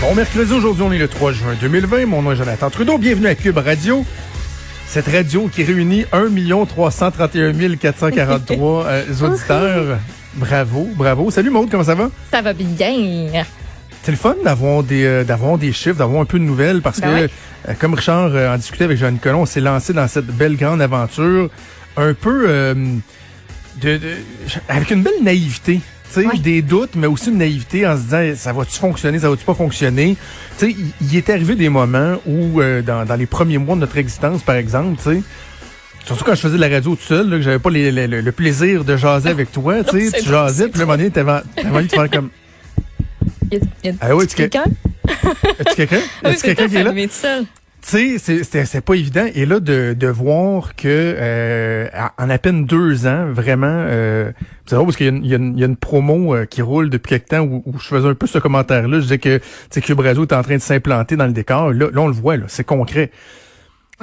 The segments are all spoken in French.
Bon mercredi, aujourd'hui, on est le 3 juin 2020. Mon nom est Jonathan Trudeau. Bienvenue à Cube Radio. Cette radio qui réunit 1 331 443 euh, auditeurs. Bravo, bravo. Salut Maude, comment ça va? Ça va bien. C'est le fun d'avoir des, euh, d'avoir des chiffres, d'avoir un peu de nouvelles parce Ben que, euh, comme Richard euh, en discutait avec Jean Nicolas, on s'est lancé dans cette belle grande aventure un peu euh, de, de- avec une belle naïveté. Tu sais, Oui. des doutes, mais aussi une naïveté en se disant ça va-tu fonctionner, ça va-tu pas fonctionner? Tu sais, il, est arrivé des moments où, euh, dans, dans les premiers mois de notre existence, par exemple, tu sais, Surtout quand je faisais de la radio tout seul, là, que j'avais pas les- les- le, le plaisir de jaser avec toi, tu sais, tu jasais, puis le moment donné, t'avais envie de faire comme, Y a, y a Ah oui, tu- quelqu'un? as-tu quelqu'un? As-tu quelqu'un qui est là? Tu sais, c'est- pas évident. Et là, de, de voir que euh, en à peine deux ans, vraiment, euh, c'est drôle parce qu'il y, y, y a une promo euh, qui roule depuis quelque temps où, où je faisais un peu ce commentaire-là. Je disais que Cube Radio est en train de s'implanter dans le décor. Là, là on le voit, là, c'est concret.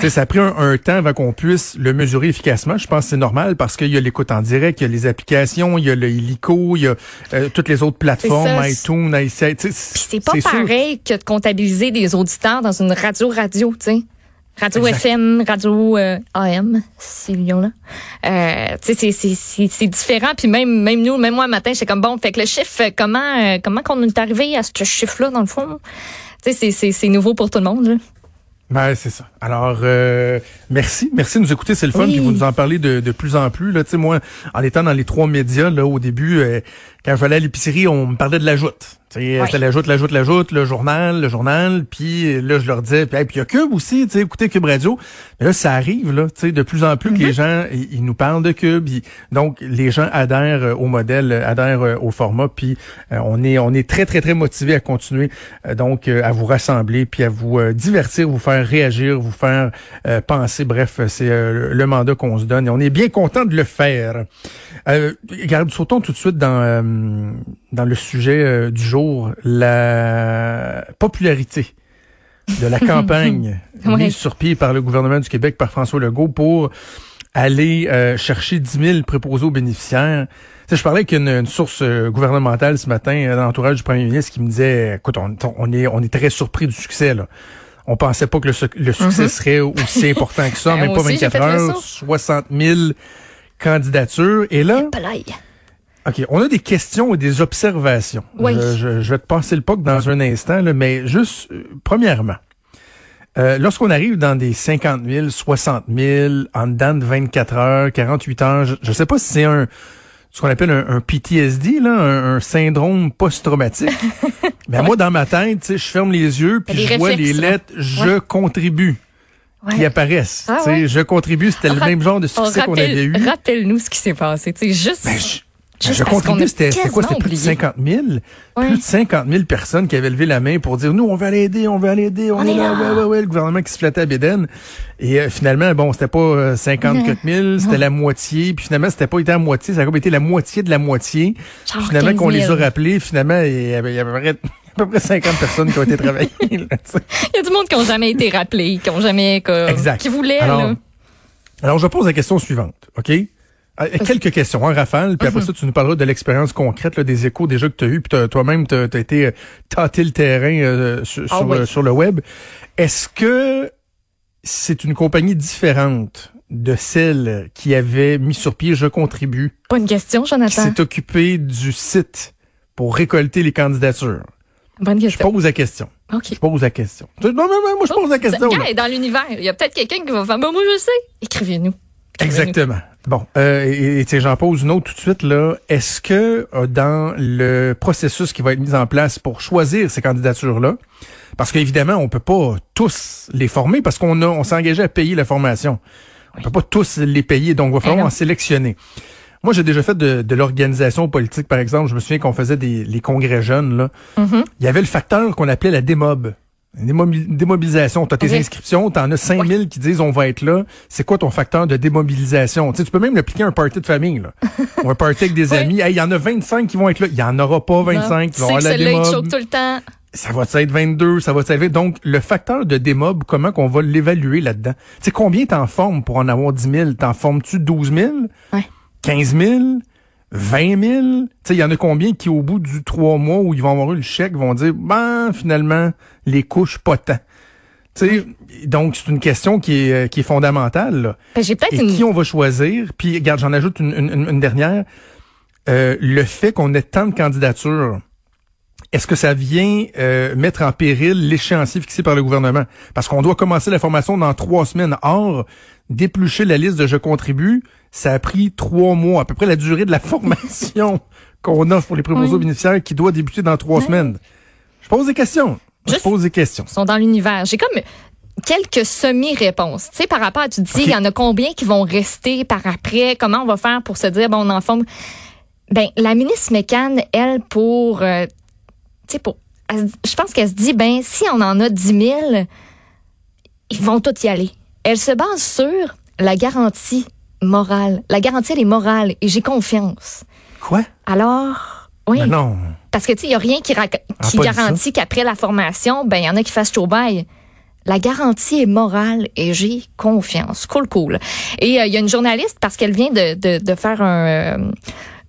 Ça a pris un, un temps avant qu'on puisse le mesurer efficacement. Je pense que c'est normal parce qu'il y a l'écoute en direct, il y a les applications, il y a le Illico, il y a euh, toutes les autres plateformes, ça, iTunes, Puis c'est pas sûr. pareil que de comptabiliser des auditeurs dans une radio-radio, tu sais. Radio Exact. FM, radio euh, AM, ces lions-là. Euh, tu sais, c'est- c'est- c'est c'est différent. Puis même, même nous, même moi, le matin, j'étais comme, bon, fait que le chiffre, euh, comment euh, comment qu'on est arrivé à ce chiffre-là, dans le fond? Tu sais, c'est- c'est c'est nouveau pour tout le monde, là. Ben, c'est ça. Alors, euh, merci. Merci de nous écouter. C'est le fun. Oui. Puis vous nous en parlez de, de plus en plus. Là, tu sais, moi, en étant dans les trois médias, là, au début, euh, quand j'allais à l'épicerie, on me parlait de la joute. Ouais. C'était la joute, la joute, la joute, le journal, le journal. Puis là, je leur disais, puis hey, il y a Cube aussi, tu sais, écoutez Cube Radio. Mais là, ça arrive, là, tu sais, de plus en plus que les gens, ils, nous parlent de Cube. Ils- donc, les gens adhèrent euh, au modèle, euh, adhèrent euh, au format. Puis euh, on est, on est très, très, très motivés à continuer, euh, donc, euh, à vous rassembler, puis à vous euh, divertir, vous faire réagir, vous faire euh, penser. Bref, c'est euh, le mandat qu'on se donne et on est bien content de le faire. Euh, regarde, sautons tout de suite dans, euh, dans le sujet euh, du jour, la popularité de la campagne Ouais. mise sur pied par le gouvernement du Québec, par François Legault, pour aller euh, chercher 10 000 préposés aux bénéficiaires. Tu sais, je parlais avec une, une source euh, gouvernementale ce matin dans l'entourage du premier ministre qui me disait, écoute, on, on est, on est très surpris du succès. Là. On pensait pas que le, suc- le succès Mhm. serait aussi important que ça, Ben, même pas aussi, j'ai 24 fait le heures, saut. 60 000 candidatures. Et là. OK, on a des questions et des observations. Oui. Je, je- je vais te passer le POC dans un instant, là, mais juste, euh, premièrement, euh, lorsqu'on arrive dans des 50 000, 60 000, en dedans de 24 heures, 48 heures, je ne sais pas si c'est un ce qu'on appelle un, un PTSD, là, un, un syndrome post-traumatique. Mais moi, dans ma tête, tu sais, je ferme les yeux puis je vois les lettres « Je contribue » qui Ouais. apparaissent. Ah Tu sais, ouais. Je contribue, c'était le même genre de succès qu'on avait eu. Rappelle-nous ce qui s'est passé, tu sais, juste. Ben, Juste je contribue, c'était quoi? C'était plus de oublié. 50 000? Ouais. Plus de 50 000 personnes qui avaient levé la main pour dire, nous, on veut aller aider, on veut aller aider, on, On est là, là. ouais, ouais, ouais, le gouvernement qui se flattait à Bédène. Et euh, finalement, bon, c'était pas euh, 54 000, c'était la moitié, puis finalement, c'était pas été à moitié, ça a comme été la moitié de la moitié. Genre finalement, 15 qu'on les a 000. rappelés, finalement, il y avait, il y avait à peu près- à peu près 50 personnes qui ont été travaillées. là. Il y a du monde qui n'ont jamais été rappelés, qui ont jamais, comme, Exact. qui voulaient, Alors, là. Alors, je pose la question suivante, OK? Euh, quelques questions en rafale, puis après Mhm. ça, tu nous parleras de l'expérience concrète, là, des échos déjà que tu as eu, puis toi-même, tu as, été euh, tâter le terrain euh, sur, Ah sur, oui. euh, sur le web. Est-ce que c'est une compagnie différente de celle qui avait mis sur pied Je contribue, Bonne question, qui Jonathan. s'est occupée du site pour récolter les candidatures? Bonne Je question. pose la question. OK. Je pose la question. Non, non, non, moi, je pose la question. Là. est dans l'univers. Il y a peut-être quelqu'un qui va faire, ben, moi, je sais. Écrivez-nous. Écrivez-nous. Exactement. Bon, euh, et, et, j'en pose une autre tout de suite là. Est-ce que euh, dans le processus qui va être mis en place pour choisir ces candidatures-là, parce qu'évidemment, on peut pas tous les former parce qu'on a, on s'est engagé à payer la formation. On peut pas tous les payer, donc il va falloir Eh non. en sélectionner. Moi, j'ai déjà fait de, de l'organisation politique, par exemple. Je me souviens qu'on faisait des les congrès jeunes. Là. Mhm. Il y avait le facteur qu'on appelait la démob. Une démobilisation. Tu as tes inscriptions, tu en as 5000 qui disent on va être là. C'est quoi ton facteur de démobilisation? Tu, sais, tu peux même l'appliquer à un party de famille. Là. Ou un party avec des Ouais. amis. Hey, Il y en a 25 qui vont être là. Il y en aura pas 25 qui vont avoir la celle-là, démob. tout le temps. Ça va être 22, ça va être Donc, le facteur de démob, comment qu'on va l'évaluer là-dedans? Tu sais, combien t'en formes pour en avoir 10 000? T'en formes-tu 12 000? Ouais. 15 000? 20 000? Tu sais, il y en a combien qui, au bout du trois mois où ils vont avoir eu le chèque, vont dire, ben, finalement, les couches pas tant. Tu sais, donc c'est une question qui est, euh, qui est fondamentale. Là. Ben, j'ai peut-être Et une... qui on va choisir? Puis, regarde, j'en ajoute une, une- une dernière. Euh, le fait qu'on ait tant de candidatures, est-ce que ça vient euh, mettre en péril l'échéancier fixé par le gouvernement? Parce qu'on doit commencer la formation dans trois semaines. Or, déplucher la liste de je contribue, ça a pris trois mois, à peu près la durée de la formation qu'on offre pour les préposés Oui. bénéficiaires qui doit débuter dans trois semaines. Je pose des questions. Je pose des questions. sont dans l'univers. J'ai comme quelques semi-réponses. Tu sais, par rapport à, tu dis, il y en a combien qui vont rester par après? Comment on va faire pour se dire, bon, on en forme? Ben, la ministre Mécan, elle, pour, euh, tu sais, pour, elle je pense qu'elle se dit, ben, si on en a 10 000, ils vont tous y aller. Elle se base sur la garantie morale. La garantie, elle est morale et j'ai confiance. Quoi? Alors, oui. Ben non. Parce que, tu sais, il n'y a rien qui, Ah, qui garantit qu'après la formation, ben, il y en a qui fassent chaud bail. La garantie est morale et j'ai confiance. Cool, cool. Et euh, il y a une journaliste, parce qu'elle vient de, de, de faire un, euh,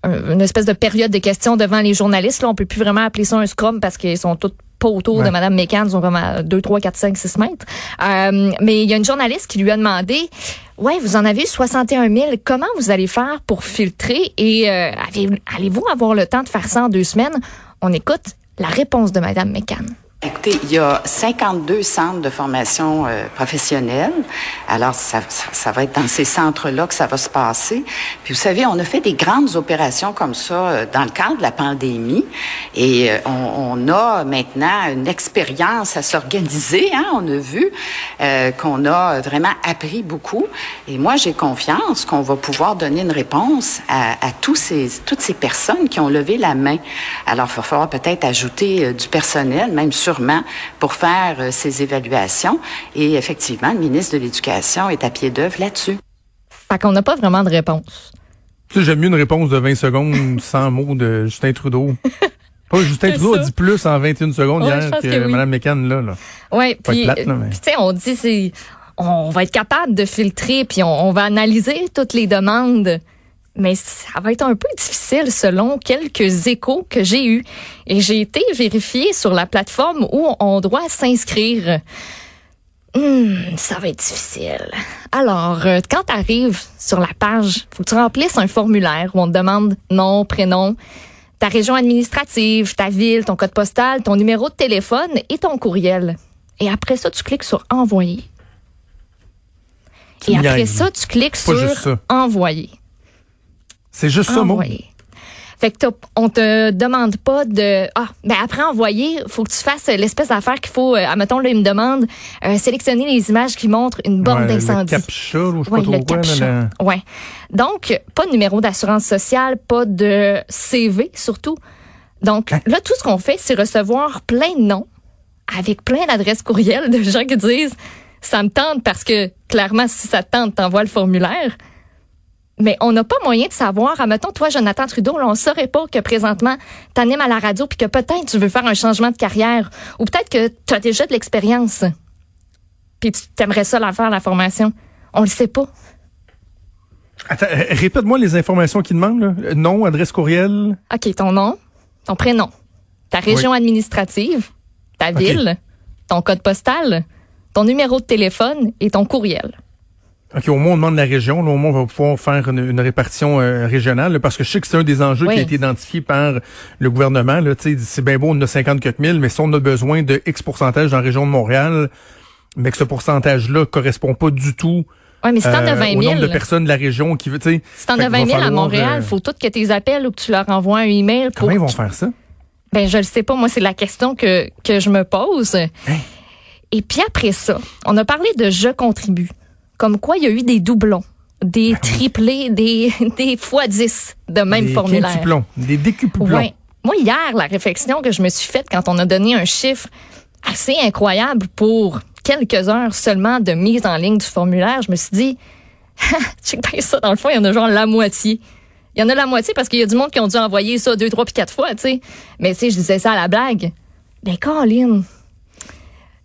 un- une espèce de période de questions devant les journalistes. Là, on peut plus vraiment appeler ça un scrum parce qu'ils sont tous pas autour Ouais. de Mme Mécan, ils sont comme à 2, 3, 4, 5, 6 mètres. Euh, mais il y a une journaliste qui lui a demandé, ouais, vous en avez 61 000, comment vous allez faire pour filtrer et euh, allez-vous avoir le temps de faire ça en deux semaines? On écoute la réponse de Mme Mécan. Écoutez, il y a 52 centres de formation euh, professionnelle. Alors, ça, ça, va être dans ces centres-là que ça va se passer. Puis, vous savez, on a fait des grandes opérations comme ça euh, dans le cadre de la pandémie. Et euh, on, on a maintenant une expérience à s'organiser. Hein? On a vu euh, qu'on a vraiment appris beaucoup. Et moi, j'ai confiance qu'on va pouvoir donner une réponse à, à tous ces, toutes ces personnes qui ont levé la main. Alors, il va falloir peut-être ajouter euh, du personnel, même sûrement, pour faire euh, ces évaluations. Et effectivement, le ministre de l'Éducation est à pied d'œuvre là-dessus. Fait qu'on n'a pas vraiment de réponse. Tu sais, j'aime mieux une réponse de 20 secondes sans mots de Justin Trudeau. Pas Justin Trudeau a dit plus en 21 secondes Ouais, hier que, que oui. Mme Mécan, là, là. Ouais, Pas puis là, mais- euh, tu sais, on dit c'est on va être capable de filtrer puis on, on va analyser toutes les demandes. Mais ça va être un peu difficile selon quelques échos que j'ai eus. Et j'ai été vérifier sur la plateforme où on doit s'inscrire. Hmm, ça va être difficile. Alors, euh, quand tu arrives sur la page, faut que tu remplisses un formulaire où on te demande nom, prénom, ta région administrative, ta ville, ton code postal, ton numéro de téléphone et ton courriel. Et après ça, tu cliques sur envoyer. Et après ça, tu cliques Pas sur envoyer. C'est juste ça, mot. Fait que on te demande pas de ah ben après envoyer, faut que tu fasses l'espèce d'affaire qu'il faut euh, admettons là il me demande euh, sélectionner les images qui montrent une borne Ouais, d'incendie. Le captcha, ou je sais Oui, pas le quoi. là, Ouais. Donc, pas de numéro d'assurance sociale, pas de CV surtout. Donc, Hein? là, tout ce qu'on fait, c'est recevoir plein de noms avec plein d'adresses courriel de gens qui disent ça me tente parce que clairement, si ça te tente, t'envoies le formulaire. Mais on n'a pas moyen de savoir, admettons, toi, Jonathan Trudeau, là, on saurait pas que présentement, t'animes à la radio puis que peut-être tu veux faire un changement de carrière ou peut-être que tu as déjà de l'expérience puis tu t'aimerais ça la faire, la formation. On le sait pas. Attends, euh, répète-moi les informations qu'il demande. Là. Euh, Nom, adresse courriel. OK, ton nom, ton prénom, ta région administrative, ta ville, ton code postal, ton numéro de téléphone et ton courriel. OK, au moins, on demande la région. Là, au moins, on va pouvoir faire une, une répartition euh, régionale. là, parce que je sais que c'est un des enjeux Oui. qui a été identifié par le gouvernement. C'est bien beau, on a 54 000, mais si on a besoin de X pourcentage dans la région de Montréal, mais que ce pourcentage-là correspond pas du tout Oui, mais si t'en as euh, 20 au 000, nombre de personnes de la région qui veut, tu sais. si t'en fait as qu'il va 20 000 à Montréal, euh, faut tout que tu appelles ou que tu leur envoies un email pour. Comment ils vont faire ça? Ben, je le sais pas. Moi, c'est la question que, que je me pose. Hein? Et puis après ça, on a parlé de je contribue. Comme quoi, il y a eu des doublons, des triplés, des, des fois 10 de même des formulaire. quintuplons, des décuplons. Ouais. Moi, hier, la réflexion que je me suis faite quand on a donné un chiffre assez incroyable pour quelques heures seulement de mise en ligne du formulaire, je me suis dit, check bien ça, dans le fond, il y en a genre la moitié. Il y en a la moitié parce qu'il y a du monde qui ont dû envoyer ça deux, trois puis quatre fois, tu sais. Mais tu sais, je disais ça à la blague. Ben, Colin,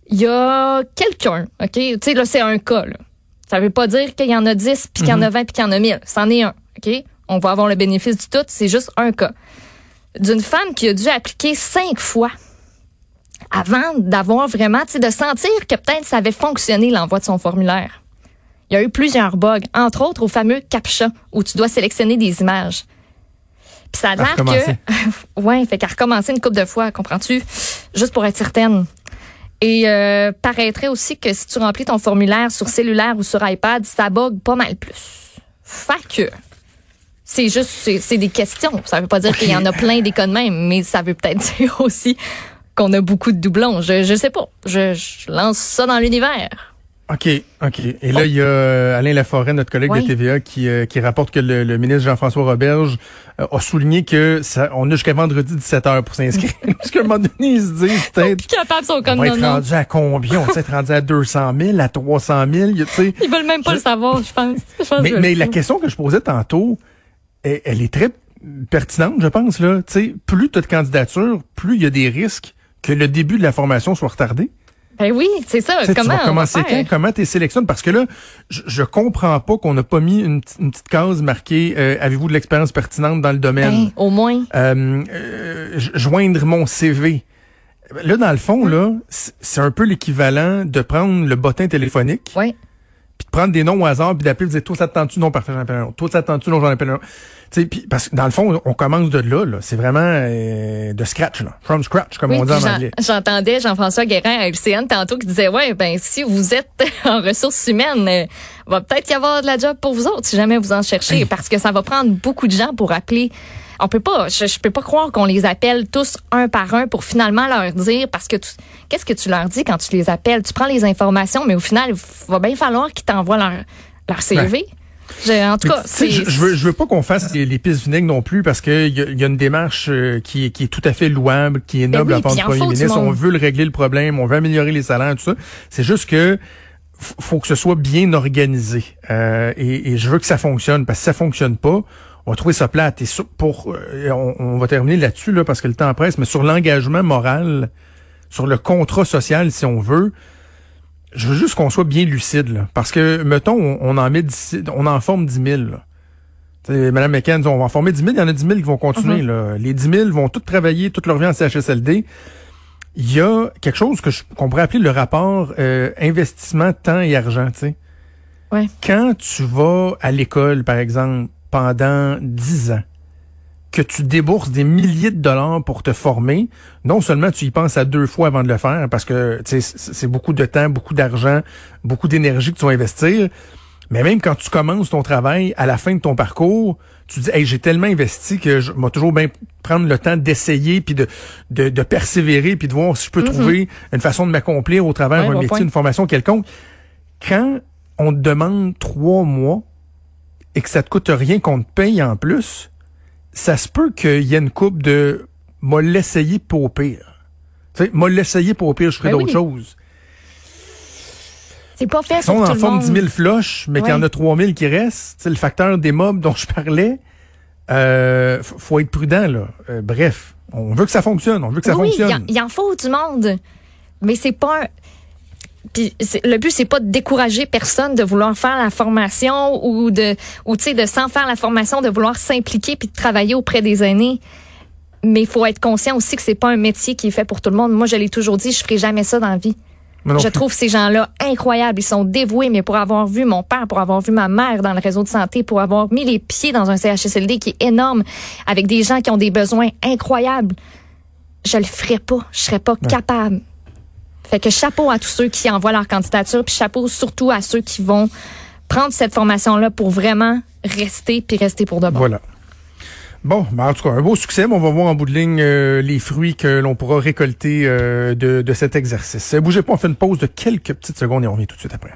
il y a quelqu'un, OK? Tu sais, là, c'est un cas, là. Ça veut pas dire qu'il y en a 10, puis qu'il y en a 20, puis qu'il y en a 1000. C'en est un, OK? on va avoir le bénéfice du tout. C'est juste un cas d'une femme qui a dû appliquer cinq fois avant d'avoir vraiment, tu sais, de sentir que peut-être ça avait fonctionné l'envoi de son formulaire. Il y a eu plusieurs bugs, entre autres au fameux CAPTCHA où tu dois sélectionner des images. Puis ça a l'air que ouais, fait qu'à recommencer une couple de fois, comprends-tu? Juste pour être certaine. Et euh, paraîtrait aussi que si tu remplis ton formulaire sur cellulaire ou sur iPad, ça bug pas mal plus. Fait que c'est juste c'est des questions. Ça veut pas dire qu'il y en a plein des cas de même, mais ça veut peut-être dire aussi qu'on a beaucoup de doublons. Je, je sais pas. Je, je lance ça dans l'univers. OK, OK. Et là, il y a euh, Alain Laforêt, notre collègue de TVA, qui, euh, qui rapporte que le, ministre Jean-François Roberge euh, a souligné que ça, on a jusqu'à vendredi 17 h pour s'inscrire. Parce qu'à un moment donné, ils se disent peut-être... capable, son on va être rendu à combien? On va être rendu à 200 000, à 300 000, tu sais. Ils veulent même pas le savoir, je pense. mais, mais la question que je posais tantôt, elle, elle est très pertinente, je pense. Là. Tu sais, plus tu as de candidatures, plus il y a des risques que le début de la formation soit retardé. Ben oui, c'est ça. comment tu commencer quand? Comment tu sélectionnes? Parce que là, je, je comprends pas qu'on n'a pas mis une, petite case marquée euh, Avez-vous de l'expérience pertinente dans le domaine? Ben, au moins. Euh, euh, joindre mon CV. Là, dans le fond, là, c'est un peu l'équivalent de prendre le bottin téléphonique. Oui puis de prendre des noms au hasard, puis d'appeler, de dire, toi, ça te tu Non, parfait, j'en appelle un autre. Toi, ça te tu Non, j'en appelle un autre. Puis, parce que dans le fond, on commence de là, là. C'est vraiment euh, de scratch, là. From scratch, comme on dit en anglais. J'entendais Jean-François Guérin à LCN tantôt qui disait, ouais, ben, si vous êtes en ressources humaines, euh, va peut-être y avoir de la job pour vous autres, si jamais vous en cherchez, parce que ça va prendre beaucoup de gens pour appeler on peut pas, je, peux pas croire qu'on les appelle tous un par un pour finalement leur dire, parce que qu'est-ce que tu leur dis quand tu les appelles? Tu prends les informations, mais au final, il va bien falloir qu'ils t'envoient leur, leur CV. En tout cas, je, je, veux, je veux pas qu'on fasse les, pistes vinaigres non plus parce qu'il y, y, a une démarche euh, qui, qui est tout à fait louable, qui est ben noble à part du premier ministre. On veut le régler le problème, on veut améliorer les salaires, tout ça. C'est juste que faut que ce soit bien organisé euh, et, et, je veux que ça fonctionne parce que si ça fonctionne pas, on va trouver ça plate. Et pour, euh, on, va terminer là-dessus là parce que le temps presse, mais sur l'engagement moral, sur le contrat social, si on veut, je veux juste qu'on soit bien lucide là, parce que mettons, on, en met, on en forme 10 000. Là. Madame McCann, on va en former 10 000, il y en a 10 000 qui vont continuer. Mm-hmm. là. Les 10 000 vont tous travailler toute leur vie en CHSLD. Il y a quelque chose que qu'on pourrait appeler le rapport euh, investissement temps et argent. sais. Ouais. Quand tu vas à l'école, par exemple, pendant dix ans, que tu débourses des milliers de dollars pour te former, non seulement tu y penses à deux fois avant de le faire, parce que c'est beaucoup de temps, beaucoup d'argent, beaucoup d'énergie que tu vas investir, mais même quand tu commences ton travail, à la fin de ton parcours, tu dis, hey, j'ai tellement investi que je vais toujours bien prendre le temps d'essayer, puis de, de, persévérer, puis de voir si je peux mm-hmm. trouver une façon de m'accomplir au travers d'un métier, une formation quelconque. Quand on te demande trois mois et que ça te coûte rien qu'on te paye en plus, ça se peut qu'il y ait une coupe de m'a l'essayer pour au pire. Tu sais, m'a l'essayer pour au pire, je ferai ben d'autres choses. C'est pas fait si on en forme 10 000 floches, mais qu'il y en a 3 000 qui restent, c'est le facteur des mobs dont je parlais, euh, faut être prudent, là. Euh, bref, on veut que ça fonctionne, on veut que ça fonctionne. Il y, en faut du monde, mais c'est pas puis le but c'est pas de décourager personne de vouloir faire la formation ou de ou tu sais de sans faire la formation de vouloir s'impliquer puis de travailler auprès des aînés. Mais il faut être conscient aussi que c'est pas un métier qui est fait pour tout le monde. Moi, je l'ai toujours dit, je ferai jamais ça dans la vie. Je trouve ces gens-là incroyables. Ils sont dévoués, mais pour avoir vu mon père, pour avoir vu ma mère dans le réseau de santé, pour avoir mis les pieds dans un CHSLD qui est énorme, avec des gens qui ont des besoins incroyables, je le ferais pas. Je serais pas capable. Fait que chapeau à tous ceux qui envoient leur candidature, puis chapeau surtout à ceux qui vont prendre cette formation-là pour vraiment rester, puis rester pour de bon. Voilà. Bon, ben en tout cas, un beau succès, mais on va voir en bout de ligne euh, les fruits que l'on pourra récolter euh, de, de cet exercice. Bougez pas, on fait une pause de quelques petites secondes et on revient tout de suite après.